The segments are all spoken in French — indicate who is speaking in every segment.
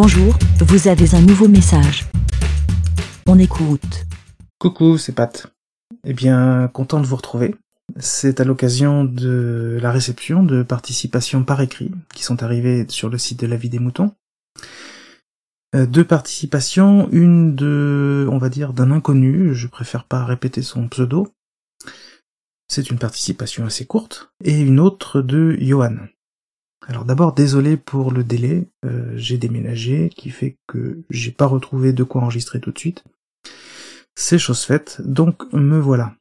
Speaker 1: Bonjour, vous avez un nouveau message. On écoute.
Speaker 2: Coucou, c'est Pat. Eh bien, content de vous retrouver. C'est à l'occasion de la réception de participations par écrit qui sont arrivées sur le site de la vie des moutons. Euh, deux participations, une de, on va dire, d'un inconnu, je préfère pas répéter son pseudo. C'est une participation assez courte, et une autre de Johan. Alors d'abord, désolé pour le délai, euh, j'ai déménagé, qui fait que j'ai pas retrouvé de quoi enregistrer tout de suite. C'est chose faite, donc me voilà.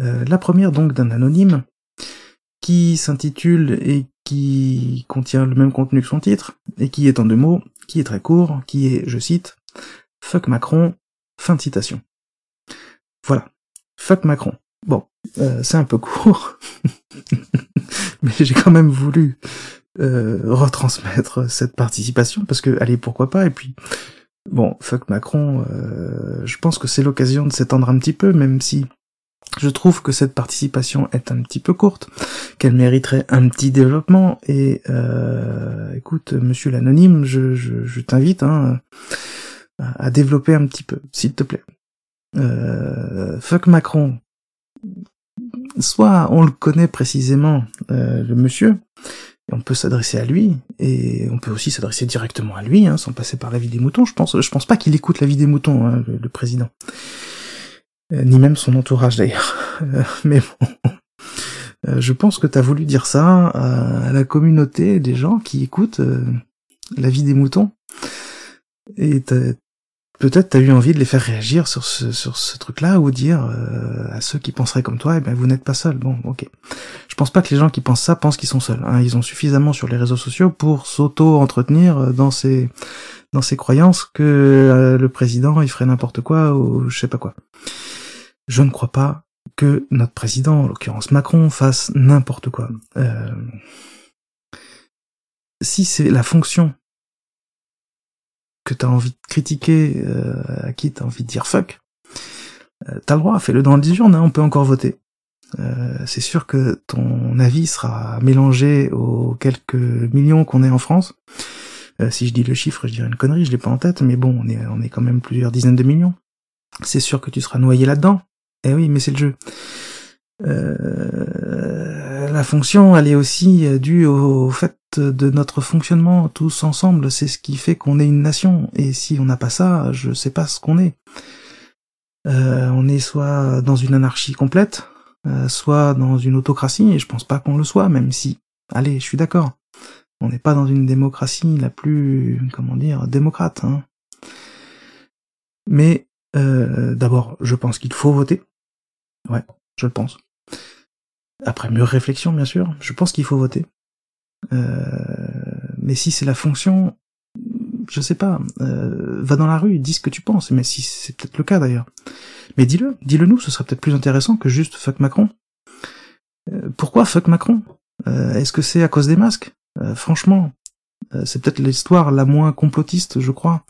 Speaker 2: Euh, la première donc d'un anonyme, qui s'intitule et qui contient le même contenu que son titre, et qui est en deux mots, qui est très court, qui est, je cite, Fuck Macron, fin de citation. Voilà. Fuck Macron. Bon, euh, c'est un peu court, mais j'ai quand même voulu euh, retransmettre cette participation, parce que, allez, pourquoi pas, et puis, bon, fuck Macron, euh, je pense que c'est l'occasion de s'étendre un petit peu, même si je trouve que cette participation est un petit peu courte, qu'elle mériterait un petit développement. Et euh, écoute, monsieur l'anonyme, je, je, t'invite hein, à développer un petit peu, s'il te plaît. Euh, fuck Macron. Soit on le connaît précisément, euh, le monsieur, et on peut s'adresser à lui, et on peut aussi s'adresser directement à lui, hein, sans passer par la vie des moutons. Je pense, je pense pas qu'il écoute la vie des moutons, hein, le président. Euh, ni même son entourage d'ailleurs. Euh, mais bon, euh, je pense que tu as voulu dire ça à la communauté des gens qui écoutent la vie des moutons. Et peut-être t'as eu envie de les faire réagir sur ce, sur ce truc-là ou dire à ceux qui penseraient comme toi, eh ben vous n'êtes pas seul. Bon, ok. Je pense pas que les gens qui pensent ça pensent qu'ils sont seuls. Hein. Ils ont suffisamment sur les réseaux sociaux pour s'auto-entretenir dans ces dans ces croyances que le président il ferait n'importe quoi ou je sais pas quoi je ne crois pas que notre président, en l'occurrence Macron, fasse n'importe quoi. Euh, si c'est la fonction que t'as envie de critiquer, euh, à qui t'as envie de dire fuck, euh, t'as le droit, fais-le dans les urnes, hein, on peut encore voter. c'est sûr que ton avis sera mélangé aux quelques millions qu'on est en France. si je dis le chiffre, je dirais une connerie, je l'ai pas en tête, mais bon, on est, on est quand même plusieurs dizaines de millions. C'est sûr que tu seras noyé là-dedans. Eh oui, mais c'est le jeu. Euh, la fonction, elle est aussi euh, due au fait de notre fonctionnement tous ensemble. C'est ce qui fait qu'on est une nation. Et si on n'a pas ça, je sais pas ce qu'on est. Euh, on est soit dans une anarchie complète, soit dans une autocratie, et je pense pas qu'on le soit, même si, allez, je suis d'accord. On n'est pas dans une démocratie la plus, comment dire, démocrate. Hein. Mais euh, d'abord, je pense qu'il faut voter. Ouais, je le pense. Après mûre réflexion, bien sûr, je pense qu'il faut voter. Euh, mais si c'est la fonction, je sais pas, euh, va dans la rue, dis ce que tu penses, mais si c'est peut-être le cas d'ailleurs. Mais dis-le, dis-le nous, ce serait peut-être plus intéressant que juste fuck Macron. pourquoi fuck Macron? Est-ce que c'est à cause des masques? Franchement, c'est peut-être l'histoire la moins complotiste, je crois,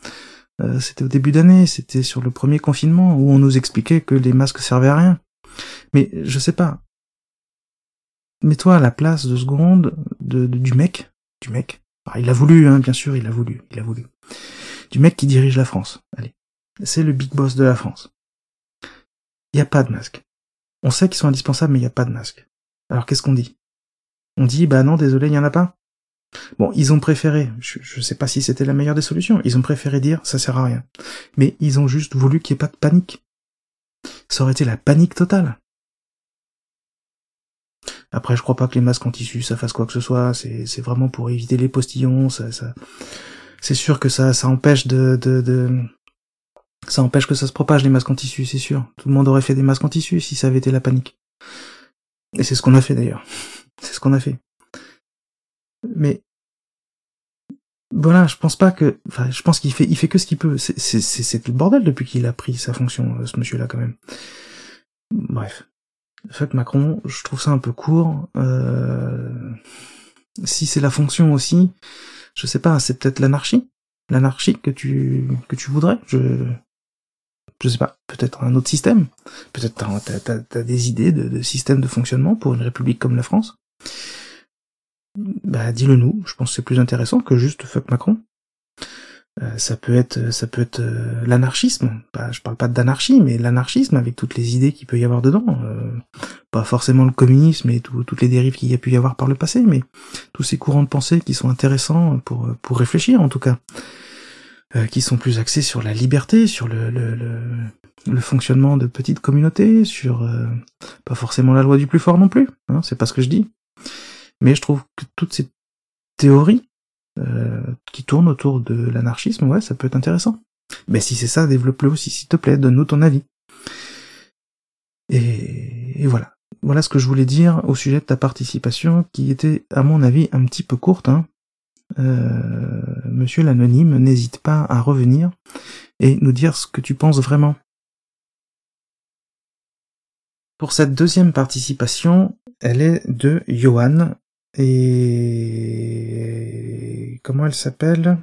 Speaker 2: euh, c'était au début d'année, c'était sur le premier confinement où on nous expliquait que les masques servaient à rien. Mais je sais pas. Mets-toi à la place de seconde de, du mec, du mec. Il a voulu, hein, bien sûr, il a voulu, il a voulu. Du mec qui dirige la France. Allez, c'est le big boss de la France. Il n'y a pas de masque. On sait qu'ils sont indispensables, mais il n'y a pas de masque. Alors qu'est-ce qu'on dit? On dit, bah non, désolé, il n'y en a pas. Bon, ils ont préféré, je, je sais pas si c'était la meilleure des solutions, ils ont préféré dire ça sert à rien. Mais ils ont juste voulu qu'il n'y ait pas de panique. Ça aurait été la panique totale. Après, je crois pas que les masques en tissu ça fasse quoi que ce soit, c'est vraiment pour éviter les postillons, ça, ça... c'est sûr que ça, ça empêche de, de, de, ça empêche que ça se propage les masques en tissu, c'est sûr. Tout le monde aurait fait des masques en tissu si ça avait été la panique. Et c'est ce qu'on a fait d'ailleurs. C'est ce qu'on a fait. Mais voilà, je pense pas que, enfin, je pense qu'il fait, il fait que ce qu'il peut. C'est, le bordel depuis qu'il a pris sa fonction, euh, ce monsieur-là, quand même. Bref. Fuck Macron, je trouve ça un peu court. Euh... Si c'est la fonction aussi, je sais pas, c'est peut-être l'anarchie, l'anarchie que tu que tu voudrais. Je je sais pas, peut-être un autre système. Peut-être t'as, t'as, des idées de, de système de fonctionnement pour une république comme la France bah dis-le nous, je pense que c'est plus intéressant que juste fuck Macron. Euh, ça peut être, ça peut être euh, l'anarchisme. Bah, je parle pas d'anarchie, mais l'anarchisme avec toutes les idées qu'il peut y avoir dedans. Euh, pas forcément le communisme et toutes les dérives qu'il y a pu y avoir par le passé, mais tous ces courants de pensée qui sont intéressants pour pour réfléchir en tout cas, qui sont plus axés sur la liberté, sur le le, le, le fonctionnement de petites communautés, sur pas forcément la loi du plus fort non plus. Hein, c'est pas ce que je dis. Mais je trouve que toutes ces théories euh, qui tournent autour de l'anarchisme, ouais, ça peut être intéressant. Mais si c'est ça, développe-le aussi, s'il te plaît, donne-nous ton avis. Et, voilà. Voilà ce que je voulais dire au sujet de ta participation, qui était, à mon avis, un petit peu courte. Hein. Euh, monsieur l'anonyme, n'hésite pas à revenir et nous dire ce que tu penses vraiment. Pour cette deuxième participation, elle est de Johan, et comment elle s'appelle?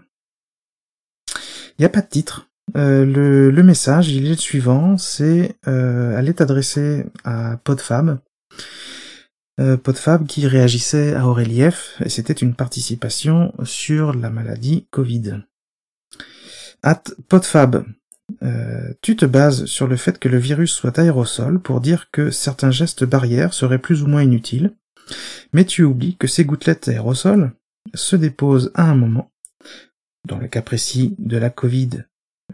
Speaker 2: Il n'y a pas de titre. Euh, le, message, il est le suivant, c'est euh, elle est adressée à Podfab. Euh, Podfab qui réagissait à Auréliev, et c'était une participation sur la maladie Covid. At Podfab, euh, tu te bases sur le fait que le virus soit aérosol pour dire que certains gestes barrières seraient plus ou moins inutiles, mais tu oublies que ces gouttelettes aérosols se déposent à un moment. Dans le cas précis de la Covid,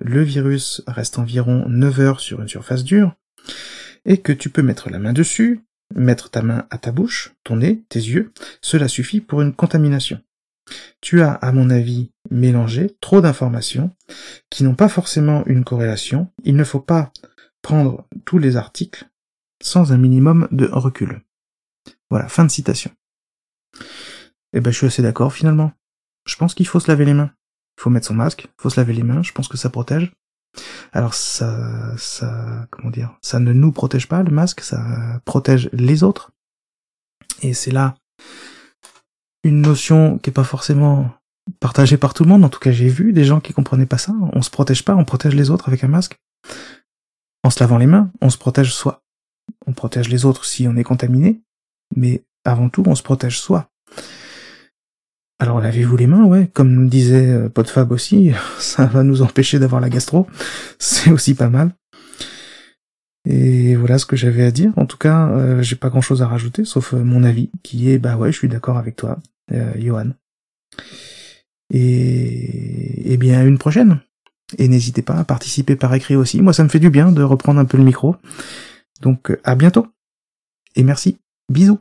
Speaker 2: le virus reste environ 9 heures sur une surface dure, et que tu peux mettre la main dessus, mettre ta main à ta bouche, ton nez, tes yeux, cela suffit pour une contamination. Tu as, à mon avis, mélangé trop d'informations qui n'ont pas forcément une corrélation. Il ne faut pas prendre tous les articles sans un minimum de recul. Voilà, fin de citation. Eh ben, je suis assez d'accord finalement. Je pense qu'il faut se laver les mains. Il faut mettre son masque, il faut se laver les mains, je pense que ça protège. Alors ça, ça, comment dire, ça ne nous protège pas le masque, ça protège les autres. Et c'est là une notion qui est pas forcément partagée par tout le monde. En tout cas, j'ai vu des gens qui comprenaient pas ça. On se protège pas, on protège les autres avec un masque. En se lavant les mains, on se protège soi. On protège les autres si on est contaminé, mais avant tout, on se protège soi. Alors lavez-vous les mains, ouais, comme disait euh, Podfab aussi, ça va nous empêcher d'avoir la gastro, c'est aussi pas mal. Et voilà ce que j'avais à dire. En tout cas, euh, j'ai pas grand chose à rajouter, sauf euh, mon avis, qui est bah ouais, je suis d'accord avec toi, Johan. Et, et bien une prochaine. Et n'hésitez pas à participer par écrit aussi. Moi, ça me fait du bien de reprendre un peu le micro. Donc à bientôt. Et merci. Bisous.